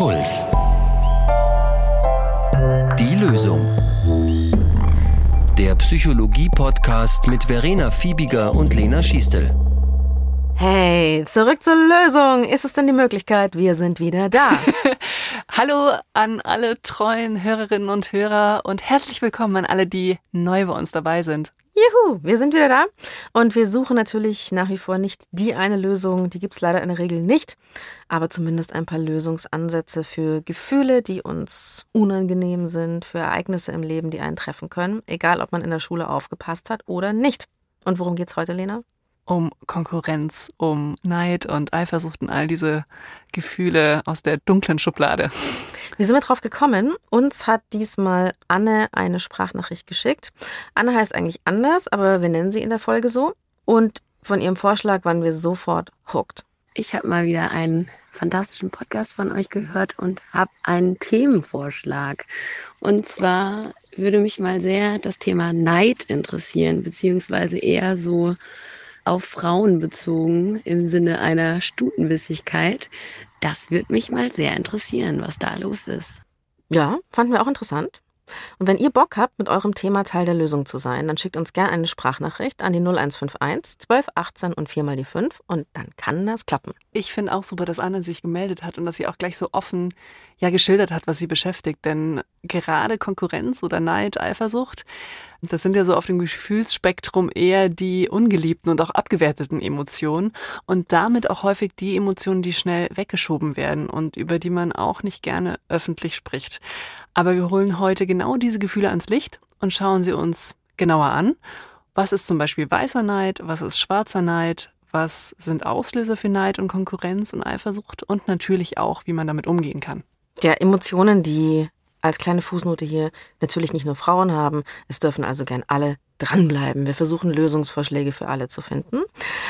Puls. Die Lösung. Der Psychologie-Podcast mit Verena Fiebiger und Lena Schiestel. Hey, zurück zur Lösung. Ist es denn die Möglichkeit? Wir sind wieder da. Hallo an alle treuen Hörerinnen und Hörer und herzlich willkommen an alle, die neu bei uns dabei sind. Juhu, wir sind wieder da und wir suchen natürlich nach wie vor nicht die eine Lösung, die gibt es leider in der Regel nicht, aber zumindest ein paar Lösungsansätze für Gefühle, die uns unangenehm sind, für Ereignisse im Leben, die einen treffen können, egal ob man in der Schule aufgepasst hat oder nicht. Und worum geht's heute, Lena? Um Konkurrenz, um Neid und Eifersucht und all diese Gefühle aus der dunklen Schublade. Wie sind wir drauf gekommen? Uns hat diesmal Anne eine Sprachnachricht geschickt. Anne heißt eigentlich anders, aber wir nennen sie in der Folge so. Und von ihrem Vorschlag waren wir sofort hooked. Ich habe mal wieder einen fantastischen Podcast von euch gehört und habe einen Themenvorschlag. Und zwar würde mich mal sehr das Thema Neid interessieren, beziehungsweise eher so auf Frauen bezogen im Sinne einer Stutenwissigkeit. Das würde mich mal sehr interessieren, was da los ist. Ja, fanden wir auch interessant. Und wenn ihr Bock habt, mit eurem Thema Teil der Lösung zu sein, dann schickt uns gerne eine Sprachnachricht an die 0151 12 18 und 4 mal die 5 und dann kann das klappen. Ich finde auch super, dass Anne sich gemeldet hat und dass sie auch gleich so offen ja geschildert hat, was sie beschäftigt. Denn gerade Konkurrenz oder Neid, Eifersucht, das sind ja so auf dem Gefühlsspektrum eher die ungeliebten und auch abgewerteten Emotionen und damit auch häufig die Emotionen, die schnell weggeschoben werden und über die man auch nicht gerne öffentlich spricht. Aber wir holen heute genau diese Gefühle ans Licht und schauen sie uns genauer an. Was ist zum Beispiel weißer Neid? Was ist schwarzer Neid? Was sind Auslöser für Neid und Konkurrenz und Eifersucht? Und natürlich auch, wie man damit umgehen kann. Ja, Emotionen, die als kleine Fußnote hier natürlich nicht nur Frauen haben. Es dürfen also gern alle dranbleiben. Wir versuchen Lösungsvorschläge für alle zu finden.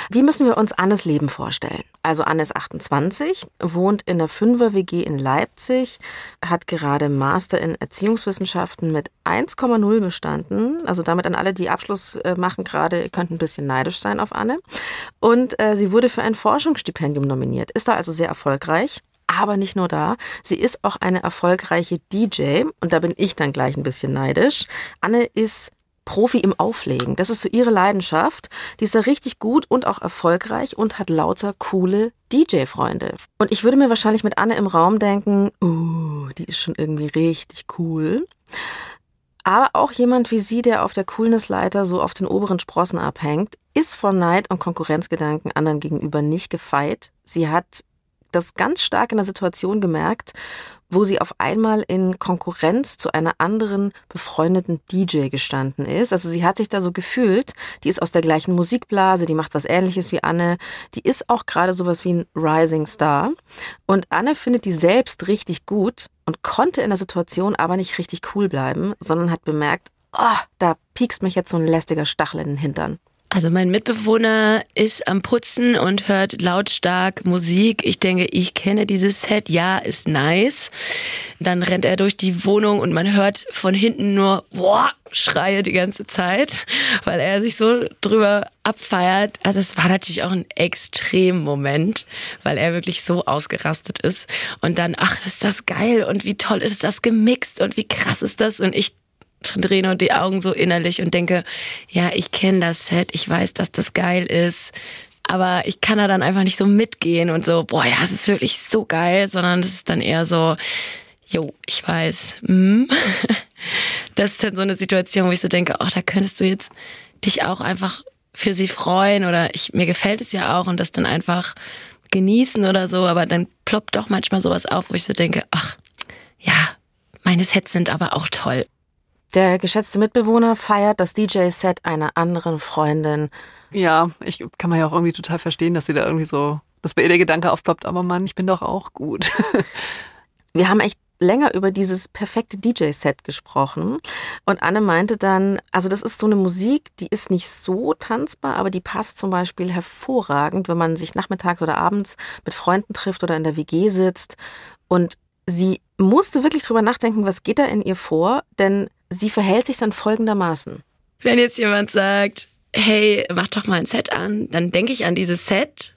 Wie müssen wir uns Annes Leben vorstellen? Also Anne ist 28, wohnt in der Fünfer WG in Leipzig, hat gerade Master in Erziehungswissenschaften mit 1,0 bestanden. Also damit an alle, die Abschluss äh, machen gerade, könnten ein bisschen neidisch sein auf Anne. Und äh, sie wurde für ein Forschungsstipendium nominiert, ist da also sehr erfolgreich. Aber nicht nur da, sie ist auch eine erfolgreiche DJ und da bin ich dann gleich ein bisschen neidisch. Anne ist Profi im Auflegen. Das ist so ihre Leidenschaft. Die ist da richtig gut und auch erfolgreich und hat lauter coole DJ-Freunde. Und ich würde mir wahrscheinlich mit Anne im Raum denken, uh, die ist schon irgendwie richtig cool. Aber auch jemand wie sie, der auf der Coolnessleiter so auf den oberen Sprossen abhängt, ist von Neid und Konkurrenzgedanken anderen gegenüber nicht gefeit. Sie hat das ganz stark in der Situation gemerkt, wo sie auf einmal in Konkurrenz zu einer anderen befreundeten DJ gestanden ist. Also sie hat sich da so gefühlt, die ist aus der gleichen Musikblase, die macht was ähnliches wie Anne, die ist auch gerade sowas wie ein Rising Star. Und Anne findet die selbst richtig gut und konnte in der Situation aber nicht richtig cool bleiben, sondern hat bemerkt, oh, da piekst mich jetzt so ein lästiger Stachel in den Hintern. Also mein Mitbewohner ist am Putzen und hört lautstark Musik. Ich denke, ich kenne dieses Set. Ja, ist nice. Dann rennt er durch die Wohnung und man hört von hinten nur boah, Schreie die ganze Zeit, weil er sich so drüber abfeiert. Also es war natürlich auch ein extrem Moment, weil er wirklich so ausgerastet ist. Und dann, ach, ist das geil und wie toll ist das gemixt und wie krass ist das? Und ich verdrehe nur die Augen so innerlich und denke, ja, ich kenne das Set, ich weiß, dass das geil ist, aber ich kann da dann einfach nicht so mitgehen und so, boah, ja, es ist wirklich so geil, sondern es ist dann eher so, jo, ich weiß, mm. das ist dann so eine Situation, wo ich so denke, ach, da könntest du jetzt dich auch einfach für sie freuen oder ich, mir gefällt es ja auch und das dann einfach genießen oder so, aber dann ploppt doch manchmal sowas auf, wo ich so denke, ach, ja, meine Sets sind aber auch toll. Der geschätzte Mitbewohner feiert das DJ-Set einer anderen Freundin. Ja, ich kann man ja auch irgendwie total verstehen, dass sie da irgendwie so, dass bei ihr der Gedanke aufploppt, aber Mann, ich bin doch auch gut. Wir haben echt länger über dieses perfekte DJ-Set gesprochen. Und Anne meinte dann, also das ist so eine Musik, die ist nicht so tanzbar, aber die passt zum Beispiel hervorragend, wenn man sich nachmittags oder abends mit Freunden trifft oder in der WG sitzt. Und sie musste wirklich drüber nachdenken, was geht da in ihr vor, denn Sie verhält sich dann folgendermaßen. Wenn jetzt jemand sagt, hey, mach doch mal ein Set an, dann denke ich an dieses Set,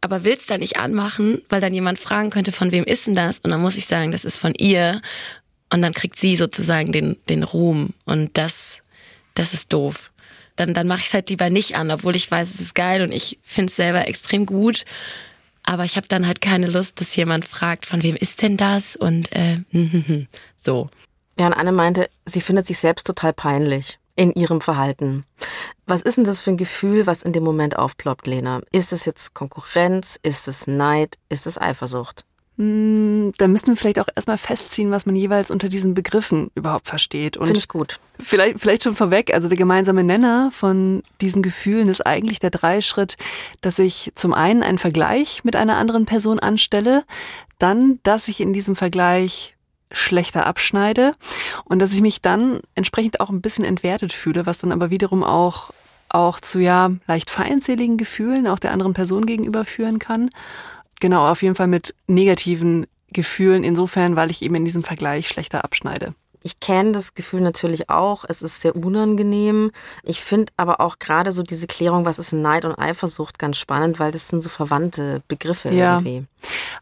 aber will es dann nicht anmachen, weil dann jemand fragen könnte, von wem ist denn das? Und dann muss ich sagen, das ist von ihr. Und dann kriegt sie sozusagen den, den Ruhm. Und das, das ist doof. Dann, dann mache ich es halt lieber nicht an, obwohl ich weiß, es ist geil und ich finde es selber extrem gut. Aber ich habe dann halt keine Lust, dass jemand fragt, von wem ist denn das? Und äh, so. Ja, und Anne meinte, sie findet sich selbst total peinlich in ihrem Verhalten. Was ist denn das für ein Gefühl, was in dem Moment aufploppt, Lena? Ist es jetzt Konkurrenz? Ist es Neid? Ist es Eifersucht? Hm, da müssen wir vielleicht auch erstmal festziehen, was man jeweils unter diesen Begriffen überhaupt versteht. Finde ich gut. Vielleicht, vielleicht schon vorweg, also der gemeinsame Nenner von diesen Gefühlen ist eigentlich der Dreischritt, dass ich zum einen einen Vergleich mit einer anderen Person anstelle, dann, dass ich in diesem Vergleich schlechter abschneide und dass ich mich dann entsprechend auch ein bisschen entwertet fühle, was dann aber wiederum auch auch zu ja leicht feindseligen Gefühlen auch der anderen Person gegenüber führen kann. Genau, auf jeden Fall mit negativen Gefühlen insofern, weil ich eben in diesem Vergleich schlechter abschneide. Ich kenne das Gefühl natürlich auch. Es ist sehr unangenehm. Ich finde aber auch gerade so diese Klärung, was ist Neid und Eifersucht, ganz spannend, weil das sind so verwandte Begriffe ja. irgendwie.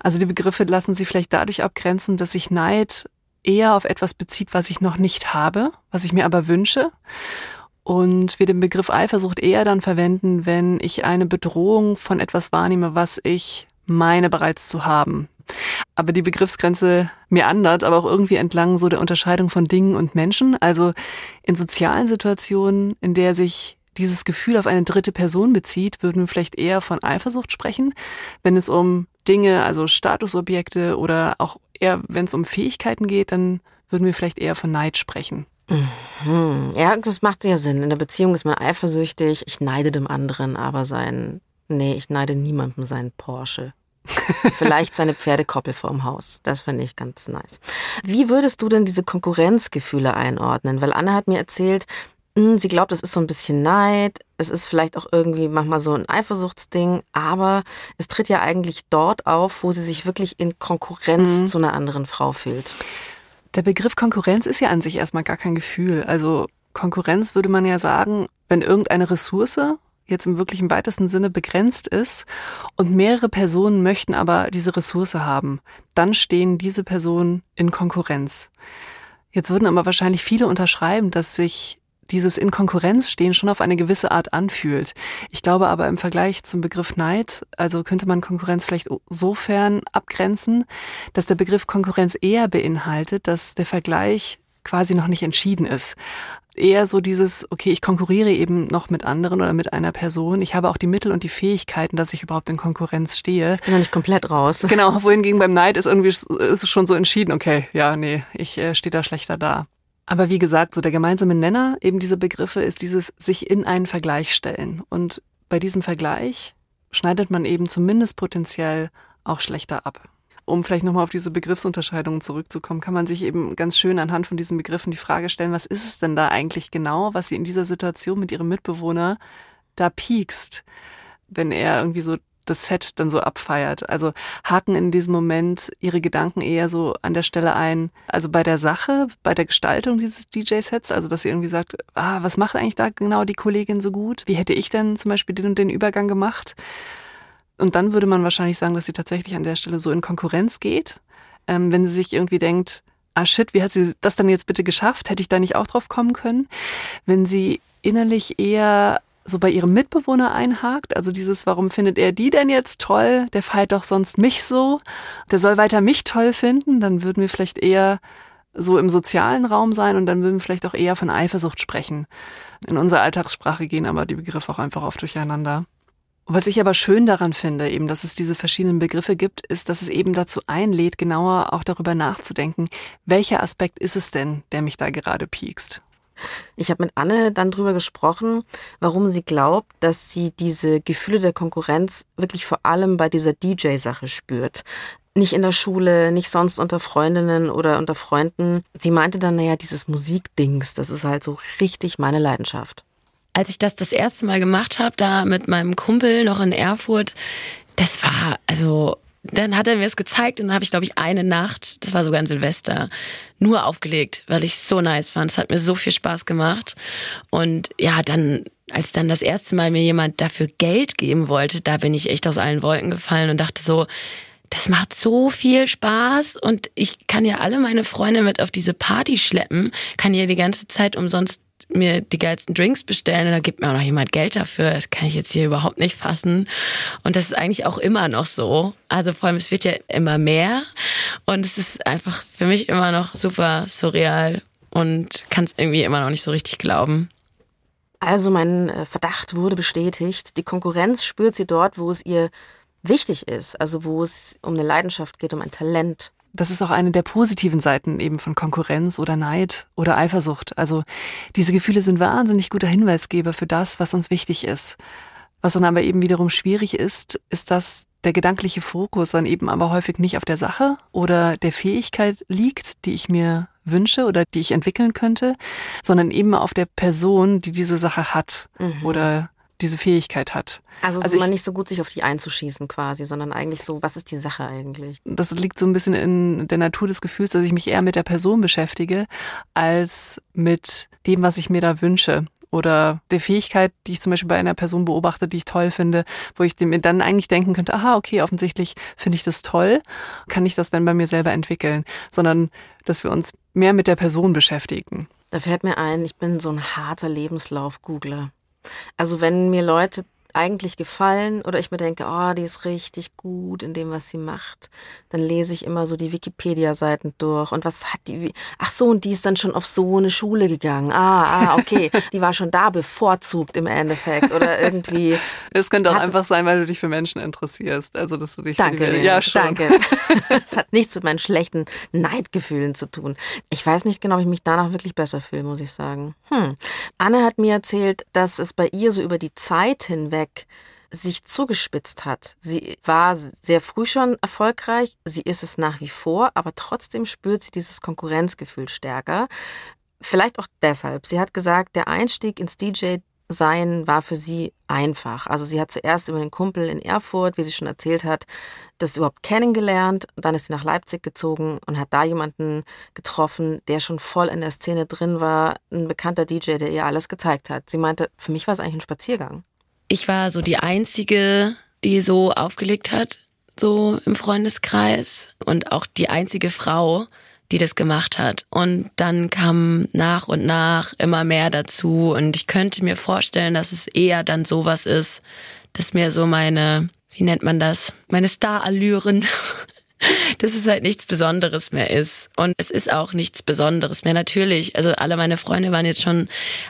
Also die Begriffe lassen sich vielleicht dadurch abgrenzen, dass sich Neid eher auf etwas bezieht, was ich noch nicht habe, was ich mir aber wünsche. Und wir den Begriff Eifersucht eher dann verwenden, wenn ich eine Bedrohung von etwas wahrnehme, was ich meine bereits zu haben. Aber die Begriffsgrenze meandert, aber auch irgendwie entlang so der Unterscheidung von Dingen und Menschen. Also in sozialen Situationen, in der sich dieses Gefühl auf eine dritte Person bezieht, würden wir vielleicht eher von Eifersucht sprechen. Wenn es um Dinge, also Statusobjekte oder auch eher, wenn es um Fähigkeiten geht, dann würden wir vielleicht eher von Neid sprechen. Mhm. Ja, das macht ja Sinn. In der Beziehung ist man eifersüchtig. Ich neide dem anderen aber sein Nee, ich neide niemandem seinen Porsche. Vielleicht seine Pferdekoppel vorm Haus. Das finde ich ganz nice. Wie würdest du denn diese Konkurrenzgefühle einordnen? Weil Anne hat mir erzählt, sie glaubt, es ist so ein bisschen Neid, es ist vielleicht auch irgendwie manchmal so ein Eifersuchtsding, aber es tritt ja eigentlich dort auf, wo sie sich wirklich in Konkurrenz mhm. zu einer anderen Frau fühlt. Der Begriff Konkurrenz ist ja an sich erstmal gar kein Gefühl. Also Konkurrenz würde man ja sagen, wenn irgendeine Ressource jetzt im wirklichen weitesten Sinne begrenzt ist und mehrere Personen möchten aber diese Ressource haben, dann stehen diese Personen in Konkurrenz. Jetzt würden aber wahrscheinlich viele unterschreiben, dass sich dieses in Konkurrenz stehen schon auf eine gewisse Art anfühlt. Ich glaube aber im Vergleich zum Begriff Neid, also könnte man Konkurrenz vielleicht sofern abgrenzen, dass der Begriff Konkurrenz eher beinhaltet, dass der Vergleich quasi noch nicht entschieden ist eher so dieses, okay, ich konkurriere eben noch mit anderen oder mit einer Person. Ich habe auch die Mittel und die Fähigkeiten, dass ich überhaupt in Konkurrenz stehe. Bin noch nicht komplett raus. Genau, wohingegen beim Neid ist irgendwie ist es schon so entschieden, okay, ja, nee, ich äh, stehe da schlechter da. Aber wie gesagt, so der gemeinsame Nenner eben diese Begriffe ist dieses sich in einen Vergleich stellen. Und bei diesem Vergleich schneidet man eben zumindest potenziell auch schlechter ab um vielleicht nochmal auf diese Begriffsunterscheidungen zurückzukommen, kann man sich eben ganz schön anhand von diesen Begriffen die Frage stellen, was ist es denn da eigentlich genau, was sie in dieser Situation mit ihrem Mitbewohner da piekst, wenn er irgendwie so das Set dann so abfeiert. Also haken in diesem Moment ihre Gedanken eher so an der Stelle ein, also bei der Sache, bei der Gestaltung dieses DJ-Sets, also dass sie irgendwie sagt, ah, was macht eigentlich da genau die Kollegin so gut? Wie hätte ich denn zum Beispiel den und den Übergang gemacht? Und dann würde man wahrscheinlich sagen, dass sie tatsächlich an der Stelle so in Konkurrenz geht. Ähm, wenn sie sich irgendwie denkt, ah shit, wie hat sie das dann jetzt bitte geschafft? Hätte ich da nicht auch drauf kommen können? Wenn sie innerlich eher so bei ihrem Mitbewohner einhakt, also dieses, warum findet er die denn jetzt toll? Der feiert doch sonst mich so. Der soll weiter mich toll finden. Dann würden wir vielleicht eher so im sozialen Raum sein und dann würden wir vielleicht auch eher von Eifersucht sprechen. In unserer Alltagssprache gehen aber die Begriffe auch einfach oft durcheinander. Was ich aber schön daran finde, eben, dass es diese verschiedenen Begriffe gibt, ist, dass es eben dazu einlädt, genauer auch darüber nachzudenken, welcher Aspekt ist es denn, der mich da gerade piekst. Ich habe mit Anne dann drüber gesprochen, warum sie glaubt, dass sie diese Gefühle der Konkurrenz wirklich vor allem bei dieser DJ-Sache spürt. Nicht in der Schule, nicht sonst unter Freundinnen oder unter Freunden. Sie meinte dann, naja, dieses Musikdings, das ist halt so richtig meine Leidenschaft als ich das das erste Mal gemacht habe, da mit meinem Kumpel noch in Erfurt, das war, also, dann hat er mir es gezeigt und dann habe ich, glaube ich, eine Nacht, das war sogar ein Silvester, nur aufgelegt, weil ich es so nice fand. Es hat mir so viel Spaß gemacht. Und ja, dann als dann das erste Mal mir jemand dafür Geld geben wollte, da bin ich echt aus allen Wolken gefallen und dachte so, das macht so viel Spaß und ich kann ja alle meine Freunde mit auf diese Party schleppen, kann ja die ganze Zeit umsonst mir die geilsten Drinks bestellen und da gibt mir auch noch jemand Geld dafür. Das kann ich jetzt hier überhaupt nicht fassen. Und das ist eigentlich auch immer noch so. Also vor allem, es wird ja immer mehr und es ist einfach für mich immer noch super surreal und kann es irgendwie immer noch nicht so richtig glauben. Also mein äh, Verdacht wurde bestätigt. Die Konkurrenz spürt sie dort, wo es ihr wichtig ist, also wo es um eine Leidenschaft geht, um ein Talent. Das ist auch eine der positiven Seiten eben von Konkurrenz oder Neid oder Eifersucht. Also diese Gefühle sind wahnsinnig guter Hinweisgeber für das, was uns wichtig ist. Was dann aber eben wiederum schwierig ist, ist, dass der gedankliche Fokus dann eben aber häufig nicht auf der Sache oder der Fähigkeit liegt, die ich mir wünsche oder die ich entwickeln könnte, sondern eben auf der Person, die diese Sache hat mhm. oder diese Fähigkeit hat. Also, also man nicht so gut sich auf die einzuschießen quasi, sondern eigentlich so, was ist die Sache eigentlich? Das liegt so ein bisschen in der Natur des Gefühls, dass ich mich eher mit der Person beschäftige, als mit dem, was ich mir da wünsche. Oder der Fähigkeit, die ich zum Beispiel bei einer Person beobachte, die ich toll finde, wo ich mir dann eigentlich denken könnte, aha, okay, offensichtlich finde ich das toll, kann ich das dann bei mir selber entwickeln, sondern dass wir uns mehr mit der Person beschäftigen. Da fällt mir ein, ich bin so ein harter Lebenslauf-Googler. Also wenn mir Leute eigentlich gefallen oder ich mir denke, oh, die ist richtig gut in dem, was sie macht, dann lese ich immer so die Wikipedia-Seiten durch und was hat die, ach so, und die ist dann schon auf so eine Schule gegangen. Ah, ah, okay, die war schon da bevorzugt im Endeffekt oder irgendwie. Es könnte auch einfach sein, weil du dich für Menschen interessierst, also dass du dich danke, für die, ja schon. Danke. Es hat nichts mit meinen schlechten Neidgefühlen zu tun. Ich weiß nicht genau, ob ich mich danach wirklich besser fühle, muss ich sagen. Hm. Anne hat mir erzählt, dass es bei ihr so über die Zeit hinweg hinweg sich zugespitzt hat. Sie war sehr früh schon erfolgreich, sie ist es nach wie vor, aber trotzdem spürt sie dieses Konkurrenzgefühl stärker. Vielleicht auch deshalb. Sie hat gesagt, der Einstieg ins DJ sein war für sie einfach. Also sie hat zuerst über den Kumpel in Erfurt, wie sie schon erzählt hat, das überhaupt kennengelernt. Dann ist sie nach Leipzig gezogen und hat da jemanden getroffen, der schon voll in der Szene drin war. Ein bekannter DJ, der ihr alles gezeigt hat. Sie meinte, für mich war es eigentlich ein Spaziergang ich war so die einzige, die so aufgelegt hat, so im Freundeskreis und auch die einzige Frau, die das gemacht hat. Und dann kam nach und nach immer mehr dazu und ich könnte mir vorstellen, dass es eher dann sowas ist, dass mir so meine, wie nennt man das, meine Starallüren dass es halt nichts Besonderes mehr ist. Und es ist auch nichts Besonderes mehr. Natürlich, also alle meine Freunde waren jetzt schon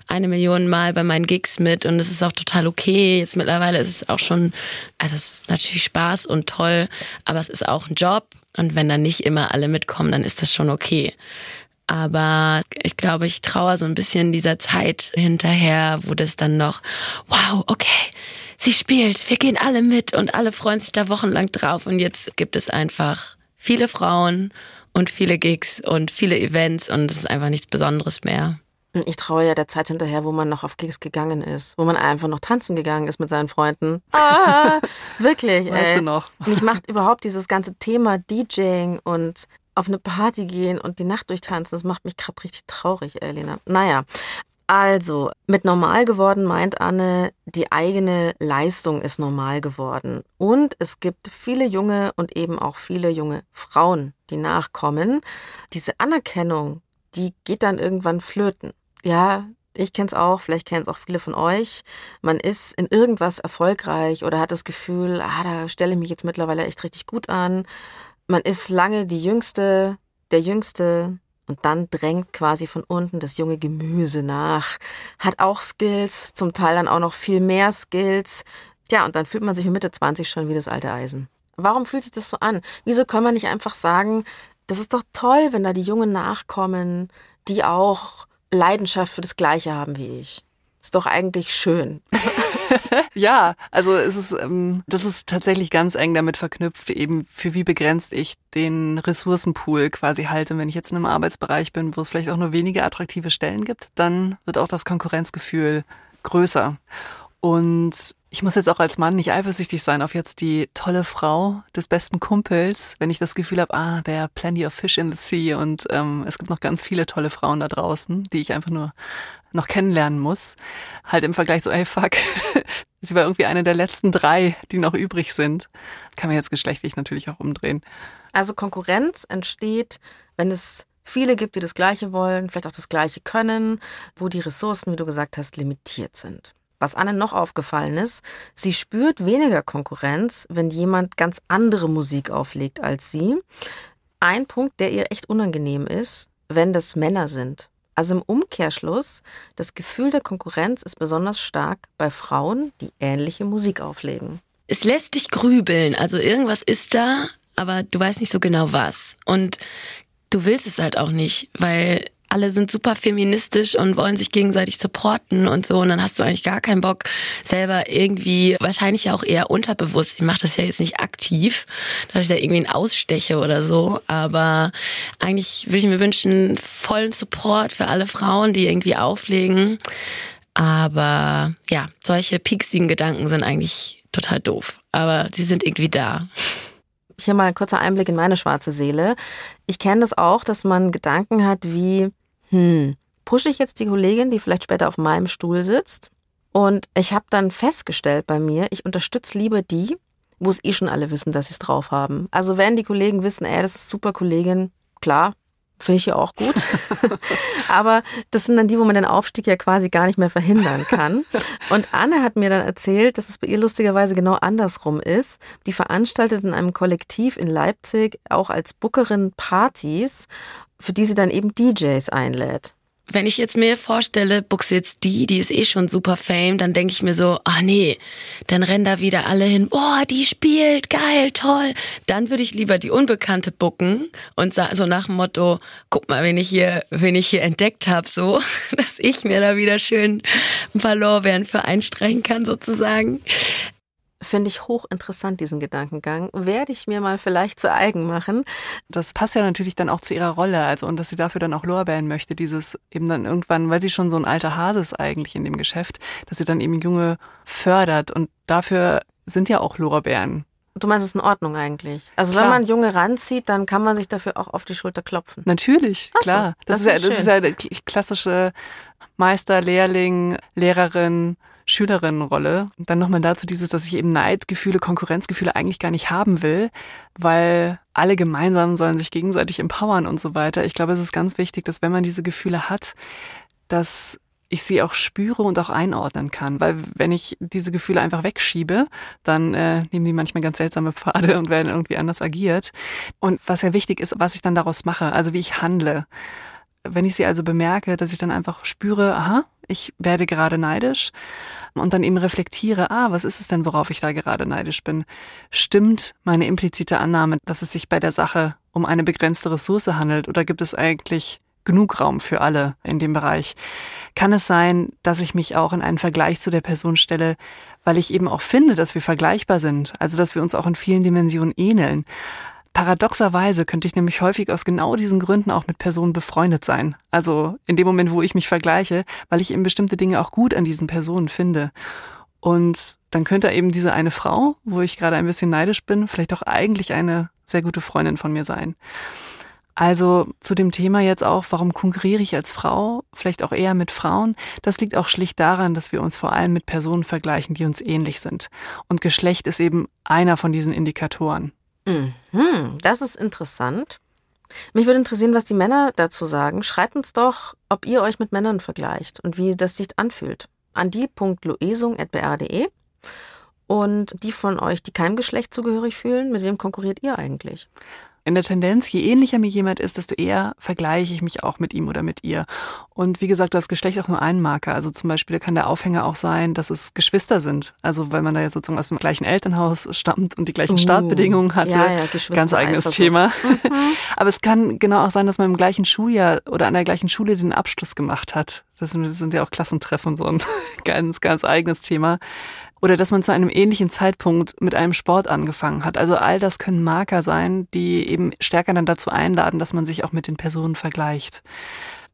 eine Million Mal bei meinen Gigs mit und es ist auch total okay. Jetzt mittlerweile ist es auch schon, also es ist natürlich Spaß und toll, aber es ist auch ein Job. Und wenn dann nicht immer alle mitkommen, dann ist das schon okay. Aber ich glaube, ich traue so ein bisschen dieser Zeit hinterher, wo das dann noch, wow, okay, sie spielt, wir gehen alle mit und alle freuen sich da wochenlang drauf. Und jetzt gibt es einfach viele Frauen und viele Gigs und viele Events und es ist einfach nichts Besonderes mehr. Ich traue ja der Zeit hinterher, wo man noch auf Gigs gegangen ist, wo man einfach noch tanzen gegangen ist mit seinen Freunden. Ah, wirklich. Weißt ey. du noch? Mich macht überhaupt dieses ganze Thema DJing und auf eine Party gehen und die Nacht durchtanzen, das macht mich gerade richtig traurig, Elena. Naja, also, mit normal geworden meint Anne, die eigene Leistung ist normal geworden. Und es gibt viele junge und eben auch viele junge Frauen, die nachkommen. Diese Anerkennung, die geht dann irgendwann flöten. Ja, ich kenne es auch, vielleicht kennen es auch viele von euch. Man ist in irgendwas erfolgreich oder hat das Gefühl, ah, da stelle ich mich jetzt mittlerweile echt richtig gut an. Man ist lange die Jüngste, der Jüngste, und dann drängt quasi von unten das junge Gemüse nach, hat auch Skills, zum Teil dann auch noch viel mehr Skills. Tja, und dann fühlt man sich mit Mitte 20 schon wie das alte Eisen. Warum fühlt sich das so an? Wieso kann man nicht einfach sagen, das ist doch toll, wenn da die Jungen nachkommen, die auch Leidenschaft für das Gleiche haben wie ich. Ist doch eigentlich schön. ja, also es ist, ähm, das ist tatsächlich ganz eng damit verknüpft, eben für wie begrenzt ich den Ressourcenpool quasi halte. Wenn ich jetzt in einem Arbeitsbereich bin, wo es vielleicht auch nur wenige attraktive Stellen gibt, dann wird auch das Konkurrenzgefühl größer. Und ich muss jetzt auch als Mann nicht eifersüchtig sein auf jetzt die tolle Frau des besten Kumpels, wenn ich das Gefühl habe, ah, there are plenty of fish in the sea und ähm, es gibt noch ganz viele tolle Frauen da draußen, die ich einfach nur noch kennenlernen muss. Halt im Vergleich so, ey, fuck, sie war irgendwie eine der letzten drei, die noch übrig sind. Kann man jetzt geschlechtlich natürlich auch umdrehen. Also Konkurrenz entsteht, wenn es viele gibt, die das Gleiche wollen, vielleicht auch das Gleiche können, wo die Ressourcen, wie du gesagt hast, limitiert sind. Was Anne noch aufgefallen ist, sie spürt weniger Konkurrenz, wenn jemand ganz andere Musik auflegt als sie. Ein Punkt, der ihr echt unangenehm ist, wenn das Männer sind. Also im Umkehrschluss, das Gefühl der Konkurrenz ist besonders stark bei Frauen, die ähnliche Musik auflegen. Es lässt dich grübeln, also irgendwas ist da, aber du weißt nicht so genau was. Und du willst es halt auch nicht, weil alle sind super feministisch und wollen sich gegenseitig supporten und so. Und dann hast du eigentlich gar keinen Bock, selber irgendwie, wahrscheinlich auch eher unterbewusst. Ich mache das ja jetzt nicht aktiv, dass ich da irgendwie einen aussteche oder so. Aber eigentlich würde ich mir wünschen, vollen Support für alle Frauen, die irgendwie auflegen. Aber ja, solche pieksigen Gedanken sind eigentlich total doof. Aber sie sind irgendwie da. Hier mal ein kurzer Einblick in meine schwarze Seele. Ich kenne das auch, dass man Gedanken hat wie, hm, pushe ich jetzt die Kollegin, die vielleicht später auf meinem Stuhl sitzt? Und ich habe dann festgestellt bei mir, ich unterstütze lieber die, wo es eh schon alle wissen, dass sie es drauf haben. Also wenn die Kollegen wissen, ey, das ist super Kollegin, klar, finde ich ja auch gut. Aber das sind dann die, wo man den Aufstieg ja quasi gar nicht mehr verhindern kann. Und Anne hat mir dann erzählt, dass es bei ihr lustigerweise genau andersrum ist. Die veranstaltet in einem Kollektiv in Leipzig auch als Bookerin Partys für die sie dann eben DJs einlädt. Wenn ich jetzt mir vorstelle, buchse jetzt die, die ist eh schon super fame, dann denke ich mir so, ah nee, dann rennen da wieder alle hin, boah, die spielt, geil, toll. Dann würde ich lieber die Unbekannte bucken und so nach dem Motto, guck mal, wen ich hier, wen ich hier entdeckt habe, so, dass ich mir da wieder schön ein paar Lorbeeren für einstreichen kann, sozusagen. Finde ich hochinteressant, diesen Gedankengang. Werde ich mir mal vielleicht zu eigen machen. Das passt ja natürlich dann auch zu ihrer Rolle, also und dass sie dafür dann auch Lorbeeren möchte, dieses eben dann irgendwann, weil sie schon so ein alter Hase ist eigentlich in dem Geschäft, dass sie dann eben Junge fördert und dafür sind ja auch Lorbeeren Du meinst, es ist in Ordnung eigentlich. Also klar. wenn man Junge ranzieht, dann kann man sich dafür auch auf die Schulter klopfen. Natürlich, Ach klar. So, das, das, ist, ja, das ist ja der klassische Meister, Lehrling, Lehrerin, Schülerinnenrolle. Und dann nochmal dazu dieses, dass ich eben Neidgefühle, Konkurrenzgefühle eigentlich gar nicht haben will, weil alle gemeinsam sollen sich gegenseitig empowern und so weiter. Ich glaube, es ist ganz wichtig, dass wenn man diese Gefühle hat, dass ich sie auch spüre und auch einordnen kann. Weil wenn ich diese Gefühle einfach wegschiebe, dann äh, nehmen die manchmal ganz seltsame Pfade und werden irgendwie anders agiert. Und was ja wichtig ist, was ich dann daraus mache, also wie ich handle. Wenn ich sie also bemerke, dass ich dann einfach spüre, aha, ich werde gerade neidisch und dann eben reflektiere, ah, was ist es denn, worauf ich da gerade neidisch bin? Stimmt meine implizite Annahme, dass es sich bei der Sache um eine begrenzte Ressource handelt oder gibt es eigentlich genug Raum für alle in dem Bereich? Kann es sein, dass ich mich auch in einen Vergleich zu der Person stelle, weil ich eben auch finde, dass wir vergleichbar sind, also dass wir uns auch in vielen Dimensionen ähneln? Paradoxerweise könnte ich nämlich häufig aus genau diesen Gründen auch mit Personen befreundet sein. Also in dem Moment, wo ich mich vergleiche, weil ich eben bestimmte Dinge auch gut an diesen Personen finde. Und dann könnte eben diese eine Frau, wo ich gerade ein bisschen neidisch bin, vielleicht auch eigentlich eine sehr gute Freundin von mir sein. Also zu dem Thema jetzt auch, warum konkurriere ich als Frau, vielleicht auch eher mit Frauen, das liegt auch schlicht daran, dass wir uns vor allem mit Personen vergleichen, die uns ähnlich sind. Und Geschlecht ist eben einer von diesen Indikatoren. Mhm, das ist interessant. Mich würde interessieren, was die Männer dazu sagen. Schreibt uns doch, ob ihr euch mit Männern vergleicht und wie das sich anfühlt. An die.loesung.br.de. Und die von euch, die keinem Geschlecht zugehörig fühlen, mit wem konkurriert ihr eigentlich? In der Tendenz, je ähnlicher mir jemand ist, desto eher vergleiche ich mich auch mit ihm oder mit ihr. Und wie gesagt, das Geschlecht auch nur ein Marker. Also zum Beispiel kann der Aufhänger auch sein, dass es Geschwister sind. Also weil man da ja sozusagen aus dem gleichen Elternhaus stammt und die gleichen uh, Startbedingungen hatte. Ja, ja, Ganz eigenes Thema. Mhm. Aber es kann genau auch sein, dass man im gleichen Schuljahr oder an der gleichen Schule den Abschluss gemacht hat. Das sind, das sind ja auch Klassentreffen so ein ganz, ganz eigenes Thema oder dass man zu einem ähnlichen Zeitpunkt mit einem Sport angefangen hat. Also all das können Marker sein, die eben stärker dann dazu einladen, dass man sich auch mit den Personen vergleicht.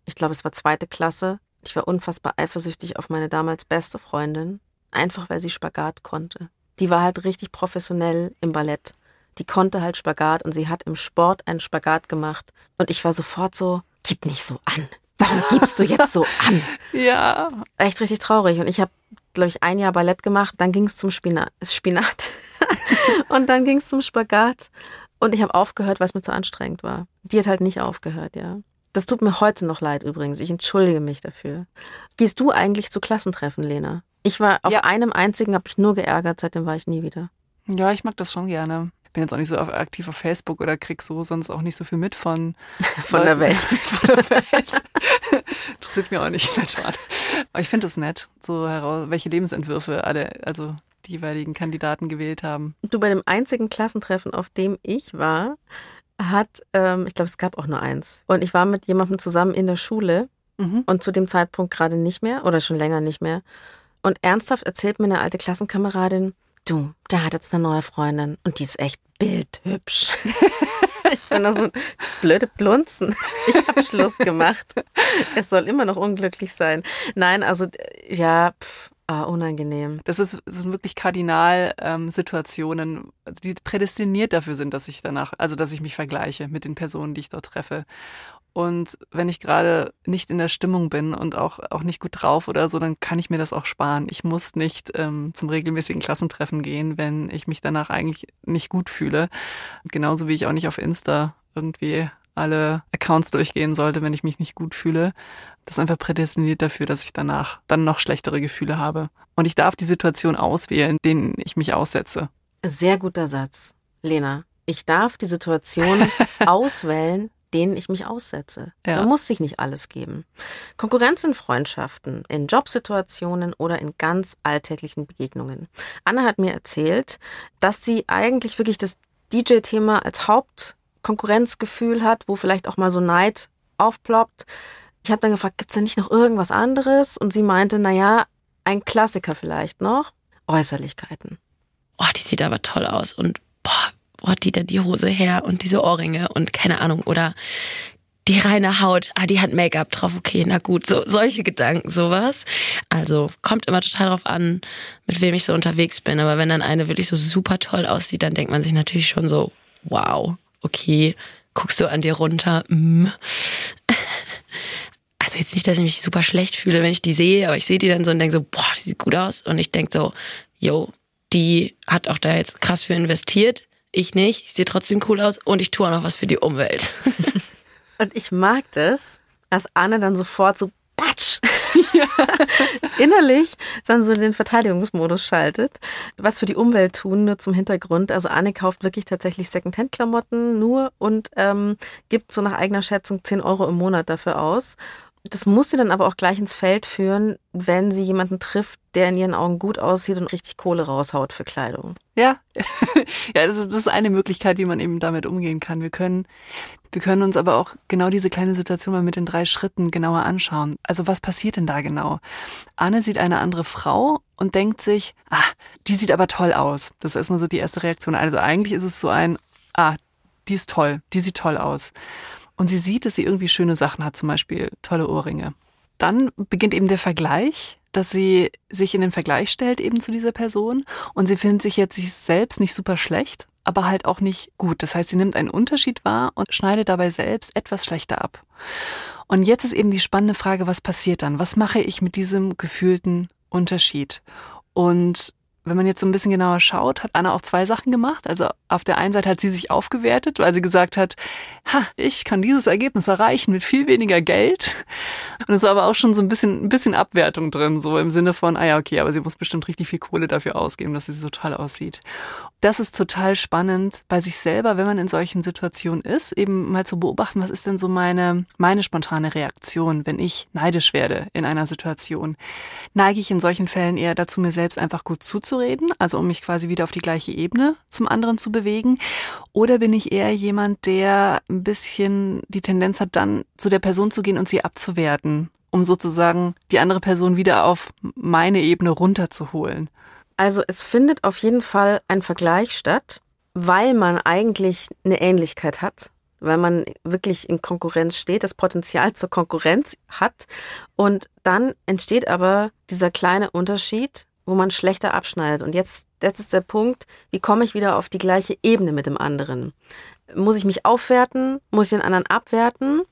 Ich glaube, es war zweite Klasse. Ich war unfassbar eifersüchtig auf meine damals beste Freundin. einfach weil sie Spagat konnte. Die war halt richtig professionell im Ballett. Die konnte halt Spagat und sie hat im Sport einen Spagat gemacht. Und ich war sofort so, gib nicht so an. Warum gibst du jetzt so an? ja. Echt richtig traurig. Und ich habe, glaube ich, ein Jahr Ballett gemacht. Dann ging es zum Spinat. Spinat. und dann ging es zum Spagat. Und ich habe aufgehört, weil es mir zu anstrengend war. Die hat halt nicht aufgehört, ja. Das tut mir heute noch leid übrigens. Ich entschuldige mich dafür. Gehst du eigentlich zu Klassentreffen, Lena? Ich war auf Ja. einem einzigen, habe ich nur geärgert, seitdem war ich nie wieder. Ja, ich mag das schon gerne. Ich bin jetzt auch nicht so aktiv auf Facebook oder krieg so sonst auch nicht so viel mit von, Von der Welt. von der Welt. Interessiert mir auch nicht. Aber ich finde es nett, so heraus, welche Lebensentwürfe alle, also die jeweiligen Kandidaten gewählt haben. Du, bei dem einzigen Klassentreffen, auf dem ich war, hat, ähm, ich glaube, es gab auch nur eins. Und ich war mit jemandem zusammen in der Schule Mhm. und zu dem Zeitpunkt gerade nicht mehr oder schon länger nicht mehr. Und ernsthaft erzählt mir eine alte Klassenkameradin, du, der hat jetzt eine neue Freundin und die ist echt bildhübsch. ich bin nur so blöde Blunzen. Ich habe Schluss gemacht. Er soll immer noch unglücklich sein. Nein, also ja, pff, ah, unangenehm. Das ist, das sind wirklich Kardinal-Situationen, die prädestiniert dafür sind, dass ich danach, also dass ich mich vergleiche mit den Personen, die ich dort treffe. Und wenn ich gerade nicht in der Stimmung bin und auch, auch nicht gut drauf oder so, dann kann ich mir das auch sparen. Ich muss nicht ähm, zum regelmäßigen Klassentreffen gehen, wenn ich mich danach eigentlich nicht gut fühle. Genauso wie ich auch nicht auf Insta irgendwie alle Accounts durchgehen sollte, wenn ich mich nicht gut fühle. Das ist einfach prädestiniert dafür, dass ich danach dann noch schlechtere Gefühle habe. Und ich darf die Situation auswählen, denen ich mich aussetze. Sehr guter Satz. Lena, ich darf die Situation auswählen, denen ich mich aussetze. Ja. Man muss sich nicht alles geben. Konkurrenz in Freundschaften, in Jobsituationen oder in ganz alltäglichen Begegnungen. Anna hat mir erzählt, dass sie eigentlich wirklich das DJ-Thema als Hauptkonkurrenzgefühl hat, wo vielleicht auch mal so Neid aufploppt. Ich habe dann gefragt, gibt's denn nicht noch irgendwas anderes? Und sie meinte, na ja, ein Klassiker vielleicht noch. Äußerlichkeiten. oh, die sieht aber toll aus und wo hat die denn die Hose her und diese Ohrringe und keine Ahnung oder die reine Haut, ah, die hat Make-up drauf, okay, na gut, so solche Gedanken, sowas. Also kommt immer total drauf an, mit wem ich so unterwegs bin. Aber wenn dann eine wirklich so super toll aussieht, dann denkt man sich natürlich schon so, wow, okay, guckst du an dir runter, mm. Also jetzt nicht, dass ich mich super schlecht fühle, wenn ich die sehe, aber ich sehe die dann so und denke so, boah, die sieht gut aus. Und ich denke so, yo, die hat auch da jetzt krass für investiert. Ich nicht. Ich sehe trotzdem cool aus und ich tue auch noch was für die Umwelt. Und ich mag das, dass Anne dann sofort so patsch innerlich dann so in den Verteidigungsmodus schaltet. Was für die Umwelt tun, nur zum Hintergrund. Also Anne kauft wirklich tatsächlich Secondhand-Klamotten nur und ähm, gibt so nach eigener Schätzung 10 Euro im Monat dafür aus. Das muss sie dann aber auch gleich ins Feld führen, wenn sie jemanden trifft, der in ihren Augen gut aussieht und richtig Kohle raushaut für Kleidung. Ja, ja, das ist, das ist eine Möglichkeit, wie man eben damit umgehen kann. Wir können, wir können uns aber auch genau diese kleine Situation mal mit den drei Schritten genauer anschauen. Also was passiert denn da genau? Anne sieht eine andere Frau und denkt sich, ah, die sieht aber toll aus. Das ist erstmal so die erste Reaktion. Also eigentlich ist es so ein, ah, die ist toll, die sieht toll aus. Und sie sieht, dass sie irgendwie schöne Sachen hat, zum Beispiel tolle Ohrringe. Dann beginnt eben der Vergleich, dass sie sich in den Vergleich stellt eben zu dieser Person und sie findet sich jetzt sich selbst nicht super schlecht, aber halt auch nicht gut. Das heißt, sie nimmt einen Unterschied wahr und schneidet dabei selbst etwas schlechter ab. Und jetzt ist eben die spannende Frage, was passiert dann? Was mache ich mit diesem gefühlten Unterschied? Und wenn man jetzt so ein bisschen genauer schaut, hat Anna auch zwei Sachen gemacht. Also auf der einen Seite hat sie sich aufgewertet, weil sie gesagt hat, ha, ich kann dieses Ergebnis erreichen mit viel weniger Geld. Und es ist aber auch schon so ein bisschen, ein bisschen Abwertung drin, so im Sinne von, ah ja, okay, aber sie muss bestimmt richtig viel Kohle dafür ausgeben, dass sie so toll aussieht. Das ist total spannend bei sich selber, wenn man in solchen Situationen ist, eben mal zu beobachten, was ist denn so meine, meine spontane Reaktion, wenn ich neidisch werde in einer Situation. Neige ich in solchen Fällen eher dazu, mir selbst einfach gut zuzureden, also um mich quasi wieder auf die gleiche Ebene zum anderen zu bewegen? Oder bin ich eher jemand, der ein bisschen die Tendenz hat, dann zu der Person zu gehen und sie abzuwerten, um sozusagen die andere Person wieder auf meine Ebene runterzuholen? Also es findet auf jeden Fall ein Vergleich statt, weil man eigentlich eine Ähnlichkeit hat, weil man wirklich in Konkurrenz steht, das Potenzial zur Konkurrenz hat. Und dann entsteht aber dieser kleine Unterschied, wo man schlechter abschneidet. Und jetzt, das ist der Punkt, wie komme ich wieder auf die gleiche Ebene mit dem anderen? Muss ich mich aufwerten? Muss ich den anderen abwerten?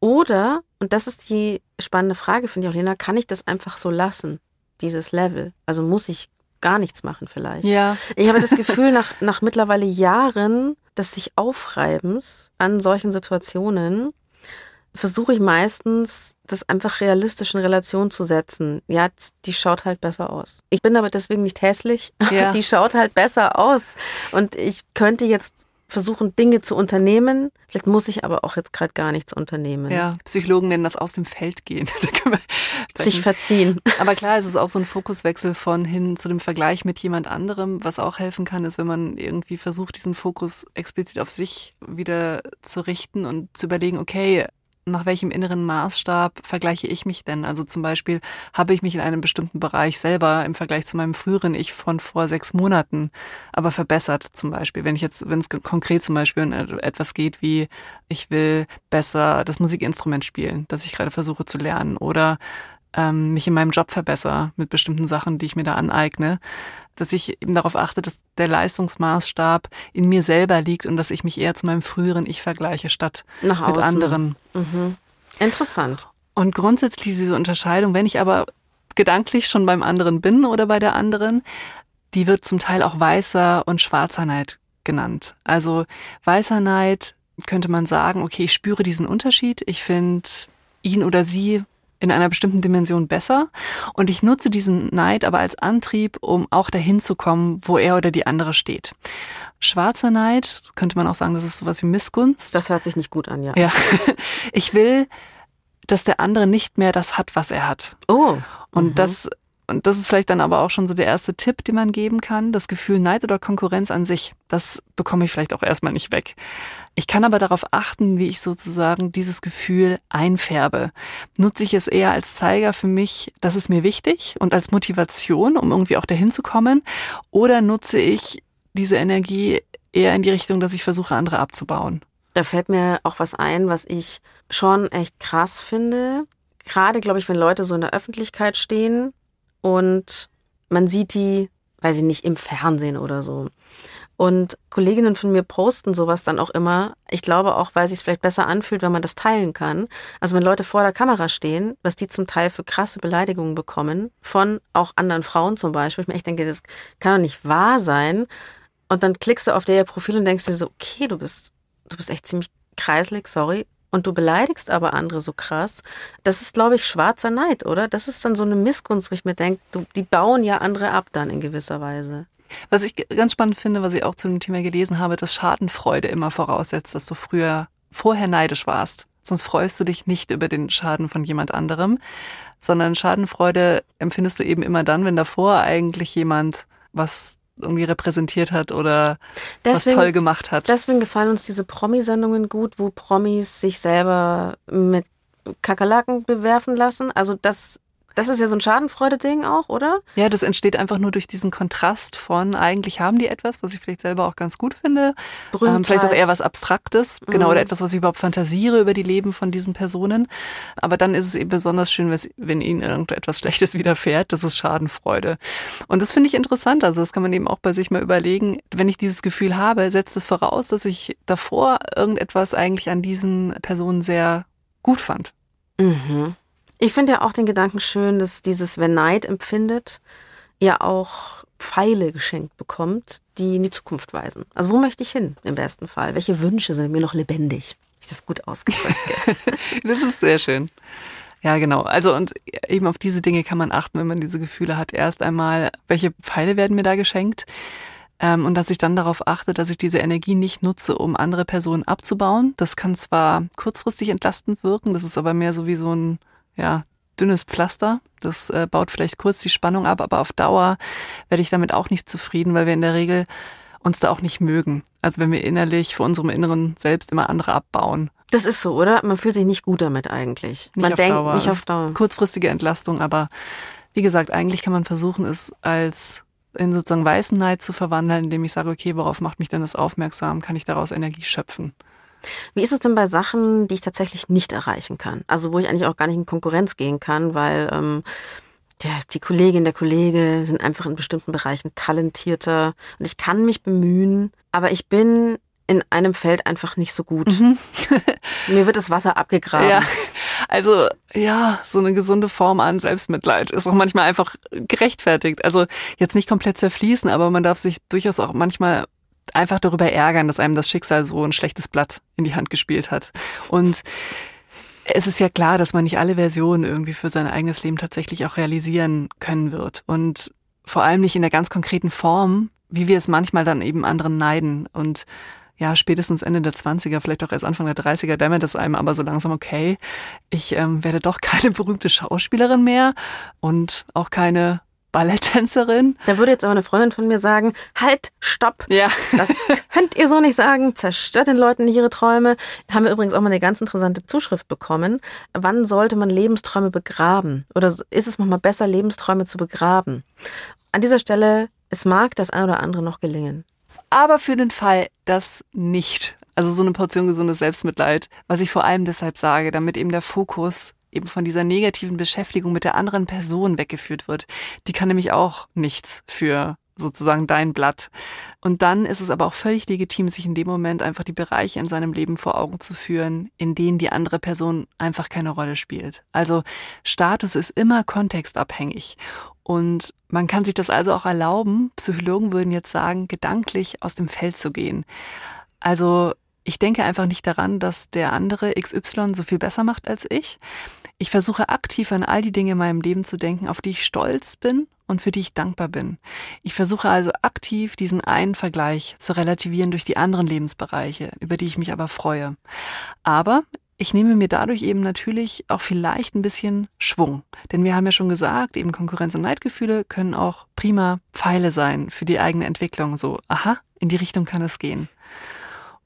Oder, und das ist die spannende Frage, finde ich auch, Lena, kann ich das einfach so lassen, dieses Level? Also muss ich gar nichts machen vielleicht? Ja. Ich habe das Gefühl, nach, nach mittlerweile Jahren des sich Aufreibens an solchen Situationen, versuche ich meistens, das einfach realistisch in Relation zu setzen. Ja, die schaut halt besser aus. Ich bin aber deswegen nicht hässlich. Ja. Die schaut halt besser aus. Und ich könnte jetzt versuchen, Dinge zu unternehmen. Vielleicht muss ich aber auch jetzt gerade gar nichts unternehmen. Ja, Psychologen nennen das aus dem Feld gehen. Sich verziehen. Aber klar, es ist auch so ein Fokuswechsel von hin zu dem Vergleich mit jemand anderem. Was auch helfen kann, ist, wenn man irgendwie versucht, diesen Fokus explizit auf sich wieder zu richten und zu überlegen, okay, nach welchem inneren Maßstab vergleiche ich mich denn? Also zum Beispiel habe ich mich in einem bestimmten Bereich selber im Vergleich zu meinem früheren Ich von vor sechs Monaten aber verbessert zum Beispiel. Wenn ich jetzt, wenn es konkret zum Beispiel um etwas geht wie, ich will besser das Musikinstrument spielen, das ich gerade versuche zu lernen oder ähm, mich in meinem Job verbessere mit bestimmten Sachen, die ich mir da aneigne, dass ich eben darauf achte, dass der Leistungsmaßstab in mir selber liegt und dass ich mich eher zu meinem früheren Ich vergleiche, statt Nach mit außen. anderen. Mhm. Interessant. Und grundsätzlich diese Unterscheidung, wenn ich aber gedanklich schon beim anderen bin oder bei der anderen, die wird zum Teil auch weißer und schwarzer Neid genannt. Also weißer Neid könnte man sagen, okay, ich spüre diesen Unterschied, ich finde ihn oder sie in einer bestimmten Dimension besser und ich nutze diesen Neid aber als Antrieb, um auch dahin zu kommen, wo er oder die andere steht. Schwarzer Neid, könnte man auch sagen, das ist sowas wie Missgunst. Das hört sich nicht gut an, ja. Ja, ich will, dass der andere nicht mehr das hat, was er hat. Oh. Und Mhm. das und das ist vielleicht dann aber auch schon so der erste Tipp, den man geben kann. Das Gefühl Neid oder Konkurrenz an sich, das bekomme ich vielleicht auch erstmal nicht weg. Ich kann aber darauf achten, wie ich sozusagen dieses Gefühl einfärbe. Nutze ich es eher als Zeiger für mich, das ist mir wichtig und als Motivation, um irgendwie auch dahin zu kommen? Oder nutze ich diese Energie eher in die Richtung, dass ich versuche, andere abzubauen? Da fällt mir auch was ein, was ich schon echt krass finde. Gerade, glaube ich, wenn Leute so in der Öffentlichkeit stehen und man sieht die, weiß ich nicht, im Fernsehen oder so. Und Kolleginnen von mir posten sowas dann auch immer. Ich glaube auch, weil es sich vielleicht besser anfühlt, wenn man das teilen kann. Also wenn Leute vor der Kamera stehen, was die zum Teil für krasse Beleidigungen bekommen, von auch anderen Frauen zum Beispiel. Ich mir echt denke, das kann doch nicht wahr sein. Und dann klickst du auf der Profil und denkst dir so, okay, du bist, du bist echt ziemlich kreislig, sorry. Und du beleidigst aber andere so krass. Das ist, glaube ich, schwarzer Neid, oder? Das ist dann so eine Missgunst, wo ich mir denke, die bauen ja andere ab dann in gewisser Weise. Was ich ganz spannend finde, was ich auch zu dem Thema gelesen habe, dass Schadenfreude immer voraussetzt, dass du früher vorher neidisch warst. Sonst freust du dich nicht über den Schaden von jemand anderem, sondern Schadenfreude empfindest du eben immer dann, wenn davor eigentlich jemand was irgendwie repräsentiert hat oder was toll gemacht hat. Deswegen gefallen uns diese Promi-Sendungen gut, wo Promis sich selber mit Kakerlaken bewerfen lassen. Also das, das ist ja so ein Schadenfreude-Ding auch, oder? Ja, das entsteht einfach nur durch diesen Kontrast von eigentlich haben die etwas, was ich vielleicht selber auch ganz gut finde. Ähm, vielleicht auch eher was Abstraktes, genau, Mhm. oder etwas, was ich überhaupt fantasiere über die Leben von diesen Personen. Aber dann ist es eben besonders schön, wenn ihnen irgendetwas Schlechtes widerfährt. Das ist Schadenfreude. Und das finde ich interessant. Also das kann man eben auch bei sich mal überlegen. Wenn ich dieses Gefühl habe, setzt es voraus, dass ich davor irgendetwas eigentlich an diesen Personen sehr gut fand. Mhm. Ich finde ja auch den Gedanken schön, dass dieses, wer Neid empfindet, ja auch Pfeile geschenkt bekommt, die in die Zukunft weisen. Also wo möchte ich hin im besten Fall? Welche Wünsche sind mir noch lebendig? Ich das gut ausgedrückt. Das ist sehr schön. Ja, genau. Also und eben auf diese Dinge kann man achten, wenn man diese Gefühle hat. Erst einmal, welche Pfeile werden mir da geschenkt? Ähm, und dass ich dann darauf achte, dass ich diese Energie nicht nutze, um andere Personen abzubauen. Das kann zwar kurzfristig entlastend wirken, das ist aber mehr so wie so ein ja, dünnes Pflaster. Das äh, baut vielleicht kurz die Spannung ab, aber auf Dauer werde ich damit auch nicht zufrieden, weil wir in der Regel uns da auch nicht mögen. Also wenn wir innerlich vor unserem inneren Selbst immer andere abbauen. Das ist so, oder? Man fühlt sich nicht gut damit eigentlich. Nicht man auf denkt Dauer. nicht auf Dauer. Kurzfristige Entlastung, aber wie gesagt, eigentlich kann man versuchen, es als in sozusagen weißen Neid zu verwandeln, indem ich sage, okay, worauf macht mich denn das aufmerksam? Kann ich daraus Energie schöpfen? Wie ist es denn bei Sachen, die ich tatsächlich nicht erreichen kann? Also wo ich eigentlich auch gar nicht in Konkurrenz gehen kann, weil ähm, ja, die Kollegin, der Kollege sind einfach in bestimmten Bereichen talentierter und ich kann mich bemühen, aber ich bin in einem Feld einfach nicht so gut. Mhm. Mir wird das Wasser abgegraben. Ja, also ja, so eine gesunde Form an Selbstmitleid ist auch manchmal einfach gerechtfertigt. Also jetzt nicht komplett zerfließen, aber man darf sich durchaus auch manchmal einfach darüber ärgern, dass einem das Schicksal so ein schlechtes Blatt in die Hand gespielt hat. Und es ist ja klar, dass man nicht alle Versionen irgendwie für sein eigenes Leben tatsächlich auch realisieren können wird. Und vor allem nicht in der ganz konkreten Form, wie wir es manchmal dann eben anderen neiden. Und ja, spätestens Ende der 20er, vielleicht auch erst Anfang der 30er, dämmert es einem aber so langsam, okay, ich ähm, werde doch keine berühmte Schauspielerin mehr und auch keine Balletttänzerin. Da würde jetzt aber eine Freundin von mir sagen, halt, stopp. Ja. Das könnt ihr so nicht sagen. Zerstört den Leuten nicht ihre Träume. Haben wir übrigens auch mal eine ganz interessante Zuschrift bekommen. Wann sollte man Lebensträume begraben? Oder ist es manchmal besser, Lebensträume zu begraben? An dieser Stelle, es mag das ein oder andere noch gelingen. Aber für den Fall, dass nicht, also so eine Portion gesundes Selbstmitleid, was ich vor allem deshalb sage, damit eben der Fokus eben von dieser negativen Beschäftigung mit der anderen Person weggeführt wird. Die kann nämlich auch nichts für sozusagen dein Blatt. Und dann ist es aber auch völlig legitim, sich in dem Moment einfach die Bereiche in seinem Leben vor Augen zu führen, in denen die andere Person einfach keine Rolle spielt. Also Status ist immer kontextabhängig. Und man kann sich das also auch erlauben, Psychologen würden jetzt sagen, gedanklich aus dem Feld zu gehen. Also ich denke einfach nicht daran, dass der andere XY so viel besser macht als ich. Ich versuche aktiv an all die Dinge in meinem Leben zu denken, auf die ich stolz bin und für die ich dankbar bin. Ich versuche also aktiv diesen einen Vergleich zu relativieren durch die anderen Lebensbereiche, über die ich mich aber freue. Aber ich nehme mir dadurch eben natürlich auch vielleicht ein bisschen Schwung. Denn wir haben ja schon gesagt, eben Konkurrenz- und Neidgefühle können auch prima Pfeile sein für die eigene Entwicklung. So, aha, in die Richtung kann es gehen.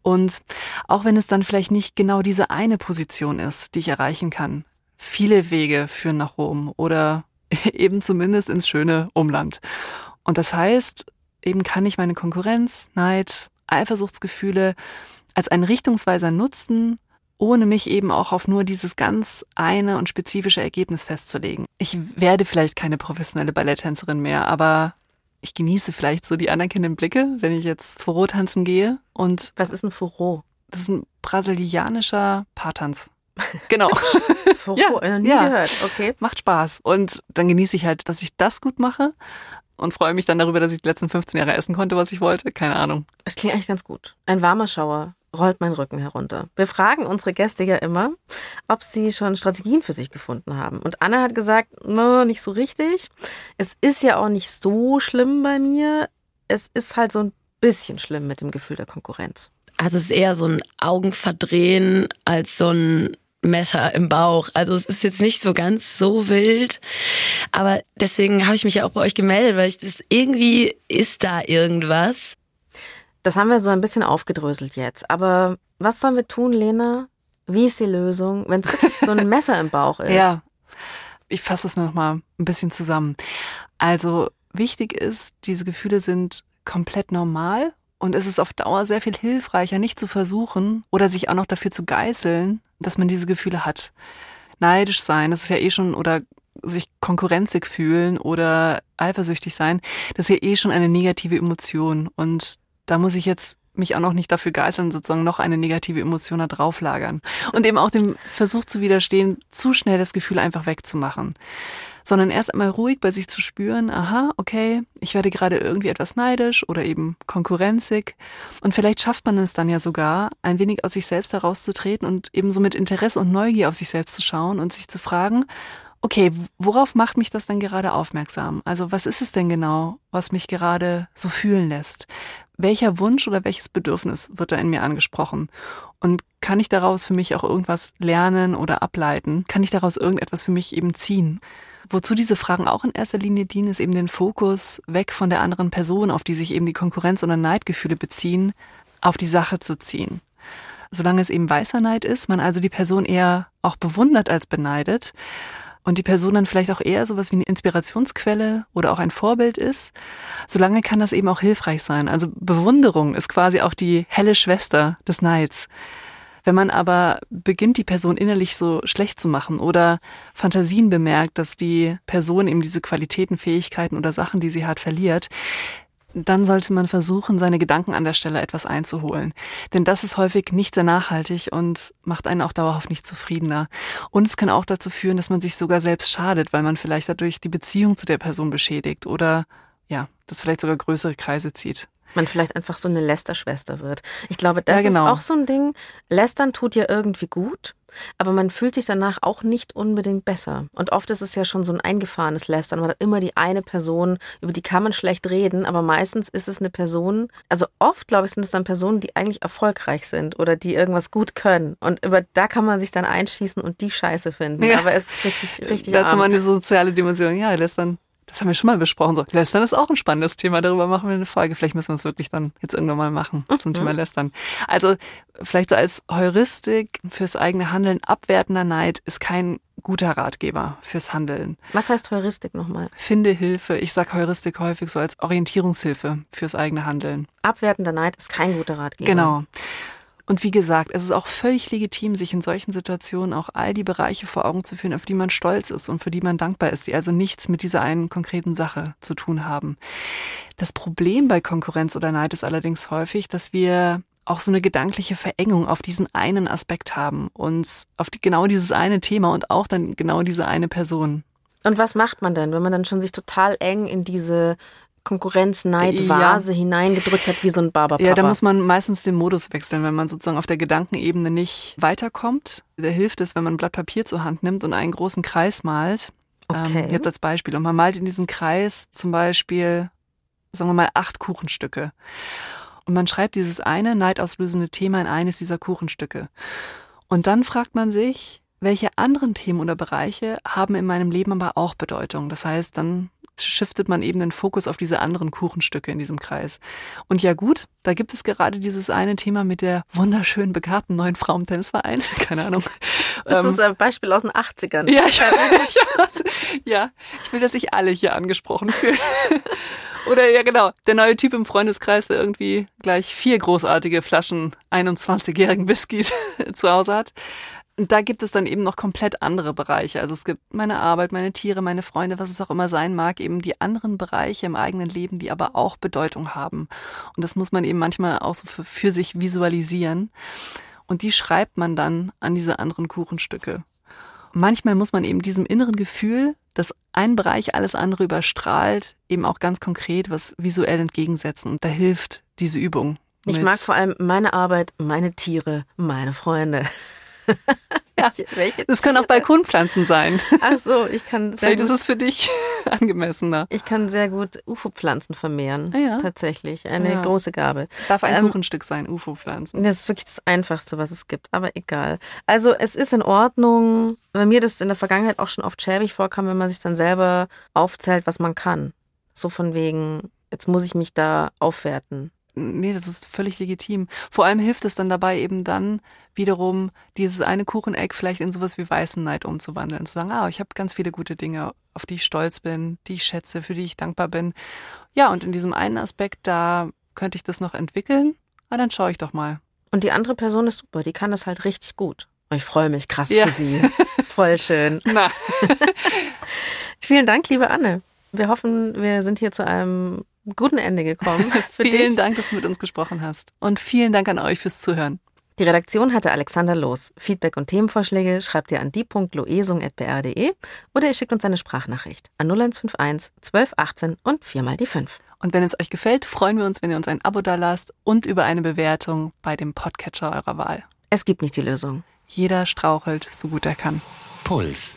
Und auch wenn es dann vielleicht nicht genau diese eine Position ist, die ich erreichen kann, viele Wege führen nach Rom oder eben zumindest ins schöne Umland. Und das heißt, eben kann ich meine Konkurrenz, Neid, Eifersuchtsgefühle als einen Richtungsweiser nutzen, ohne mich eben auch auf nur dieses ganz eine und spezifische Ergebnis festzulegen. Ich werde vielleicht keine professionelle Balletttänzerin mehr, aber ich genieße vielleicht so die anerkennenden Blicke, wenn ich jetzt Foro tanzen gehe. Und was ist ein Foro? Das ist ein brasilianischer Paartanz. Genau. Foro, ja, nie ja. gehört. Okay. Macht Spaß. Und dann genieße ich halt, dass ich das gut mache und freue mich dann darüber, dass ich die letzten 15 Jahre essen konnte, was ich wollte. Keine Ahnung. Es klingt eigentlich ganz gut. Ein warmer Schauer rollt mein Rücken herunter. Wir fragen unsere Gäste ja immer, ob sie schon Strategien für sich gefunden haben. Und Anna hat gesagt, no, nicht so richtig. Es ist ja auch nicht so schlimm bei mir. Es ist halt so ein bisschen schlimm mit dem Gefühl der Konkurrenz. Also es ist eher so ein Augenverdrehen als so ein Messer im Bauch. Also es ist jetzt nicht so ganz so wild, aber deswegen habe ich mich ja auch bei euch gemeldet, weil ich das irgendwie ist da irgendwas. Das haben wir so ein bisschen aufgedröselt jetzt. Aber was sollen wir tun, Lena? Wie ist die Lösung, wenn es wirklich so ein Messer im Bauch ist? Ja, ich fasse es mir nochmal ein bisschen zusammen. Also wichtig ist, diese Gefühle sind komplett normal und es ist auf Dauer sehr viel hilfreicher, nicht zu versuchen oder sich auch noch dafür zu geißeln, dass man diese Gefühle hat. Neidisch sein, das ist ja eh schon, oder sich konkurrenzig fühlen oder eifersüchtig sein, das ist ja eh schon eine negative Emotion. Und da muss ich jetzt mich auch noch nicht dafür geißeln, sozusagen noch eine negative Emotion da drauflagern. Und eben auch dem Versuch zu widerstehen, zu schnell das Gefühl einfach wegzumachen. Sondern erst einmal ruhig bei sich zu spüren, aha, okay, ich werde gerade irgendwie etwas neidisch oder eben konkurrenzig. Und vielleicht schafft man es dann ja sogar, ein wenig aus sich selbst herauszutreten und eben so mit Interesse und Neugier auf sich selbst zu schauen und sich zu fragen, okay, worauf macht mich das denn gerade aufmerksam? Also was ist es denn genau, was mich gerade so fühlen lässt? Welcher Wunsch oder welches Bedürfnis wird da in mir angesprochen? Und kann ich daraus für mich auch irgendwas lernen oder ableiten? Kann ich daraus irgendetwas für mich eben ziehen? Wozu diese Fragen auch in erster Linie dienen, ist eben den Fokus weg von der anderen Person, auf die sich eben die Konkurrenz- oder Neidgefühle beziehen, auf die Sache zu ziehen. Solange es eben weißer Neid ist, man also die Person eher auch bewundert als beneidet, und die Person dann vielleicht auch eher sowas wie eine Inspirationsquelle oder auch ein Vorbild ist, solange kann das eben auch hilfreich sein. Also Bewunderung ist quasi auch die helle Schwester des Neids. Wenn man aber beginnt, die Person innerlich so schlecht zu machen oder Fantasien bemerkt, dass die Person eben diese Qualitäten, Fähigkeiten oder Sachen, die sie hat, verliert, dann sollte man versuchen, seine Gedanken an der Stelle etwas einzuholen. Denn das ist häufig nicht sehr nachhaltig und macht einen auch dauerhaft nicht zufriedener. Und es kann auch dazu führen, dass man sich sogar selbst schadet, weil man vielleicht dadurch die Beziehung zu der Person beschädigt oder ja, das vielleicht sogar größere Kreise zieht man vielleicht einfach so eine Lästerschwester wird. Ich glaube, das ja, genau. ist auch so ein Ding. Lästern tut ja irgendwie gut, aber man fühlt sich danach auch nicht unbedingt besser. Und oft ist es ja schon so ein eingefahrenes Lästern. Man hat immer die eine Person, über die kann man schlecht reden, aber meistens ist es eine Person, also oft, glaube ich, sind es dann Personen, die eigentlich erfolgreich sind oder die irgendwas gut können. Und über da kann man sich dann einschießen und die Scheiße finden. Ja. Aber es ist richtig, richtig Dazu mal eine soziale Dimension. Ja, Lästern das haben wir schon mal besprochen. So, Lästern ist auch ein spannendes Thema. Darüber machen wir eine Folge. Vielleicht müssen wir es wirklich dann jetzt irgendwann mal machen zum mhm. Thema Lästern. Also, vielleicht so als Heuristik fürs eigene Handeln. Abwertender Neid ist kein guter Ratgeber fürs Handeln. Was heißt Heuristik nochmal? Finde Hilfe. Ich sage Heuristik häufig so als Orientierungshilfe fürs eigene Handeln. Abwertender Neid ist kein guter Ratgeber. Genau. Und wie gesagt, es ist auch völlig legitim, sich in solchen Situationen auch all die Bereiche vor Augen zu führen, auf die man stolz ist und für die man dankbar ist, die also nichts mit dieser einen konkreten Sache zu tun haben. Das Problem bei Konkurrenz oder Neid ist allerdings häufig, dass wir auch so eine gedankliche Verengung auf diesen einen Aspekt haben und auf die, genau dieses eine Thema und auch dann genau diese eine Person. Und was macht man denn, wenn man dann schon sich total eng in diese Konkurrenz, Neid, Vase ja. hineingedrückt hat, wie so ein Barberpapa. Ja, da muss man meistens den Modus wechseln, wenn man sozusagen auf der Gedankenebene nicht weiterkommt. Da hilft es, wenn man ein Blatt Papier zur Hand nimmt und einen großen Kreis malt. Okay. Ähm, jetzt als Beispiel. Und man malt in diesen Kreis zum Beispiel, sagen wir mal, acht Kuchenstücke. Und man schreibt dieses eine neidauslösende Thema in eines dieser Kuchenstücke. Und dann fragt man sich, welche anderen Themen oder Bereiche haben in meinem Leben aber auch Bedeutung? Das heißt, dann shiftet man eben den Fokus auf diese anderen Kuchenstücke in diesem Kreis. Und ja gut, da gibt es gerade dieses eine Thema mit der wunderschön begabten neuen Frau im Tennisverein. Keine Ahnung. Das ähm, ist ein Beispiel aus den 80ern. Ja, ich, ich, ja, ich will, dass sich alle hier angesprochen fühlen. Oder ja, genau, der neue Typ im Freundeskreis, der irgendwie gleich vier großartige Flaschen 21-jährigen Whiskys zu Hause hat. Und da gibt es dann eben noch komplett andere Bereiche. Also es gibt meine Arbeit, meine Tiere, meine Freunde, was es auch immer sein mag, eben die anderen Bereiche im eigenen Leben, die aber auch Bedeutung haben. Und das muss man eben manchmal auch so für, für sich visualisieren. Und die schreibt man dann an diese anderen Kuchenstücke. Manchmal muss man eben diesem inneren Gefühl, dass ein Bereich alles andere überstrahlt, eben auch ganz konkret was visuell entgegensetzen. Und da hilft diese Übung. Ich mag vor allem meine Arbeit, meine Tiere, meine Freunde. Ja, welche das können auch Balkonpflanzen sein. Ach so, ich kann sehr Vielleicht gut, ist es für dich angemessener. Ich kann sehr gut UFO-Pflanzen vermehren. Ah ja. Tatsächlich. Eine ja. große Gabe. Darf ein ähm, Kuchenstück sein, UFO-Pflanzen. Das ist wirklich das Einfachste, was es gibt. Aber egal. Also es ist in Ordnung, weil mir das in der Vergangenheit auch schon oft schäbig vorkam, wenn man sich dann selber aufzählt, was man kann. So von wegen, jetzt muss ich mich da aufwerten nee, das ist völlig legitim. Vor allem hilft es dann dabei eben dann wiederum dieses eine Kucheneck vielleicht in sowas wie weißen Neid umzuwandeln. Zu sagen, ah, ich habe ganz viele gute Dinge, auf die ich stolz bin, die ich schätze, für die ich dankbar bin. Ja, und in diesem einen Aspekt, da könnte ich das noch entwickeln. Ah, dann schaue ich doch mal. Und die andere Person ist super, die kann das halt richtig gut. Ich freue mich krass ja. für sie. Voll schön. Vielen Dank, liebe Anne. Wir hoffen, wir sind hier zu einem guten Ende gekommen. vielen dich. Dank, dass du mit uns gesprochen hast. Und vielen Dank an euch fürs Zuhören. Die Redaktion hatte Alexander Los. Feedback und Themenvorschläge schreibt ihr an die.loesung.br.de oder ihr schickt uns eine Sprachnachricht an 0151 1218 und viermal die 5. Und wenn es euch gefällt, freuen wir uns, wenn ihr uns ein Abo dalasst und über eine Bewertung bei dem Podcatcher eurer Wahl. Es gibt nicht die Lösung. Jeder strauchelt, so gut er kann. Puls.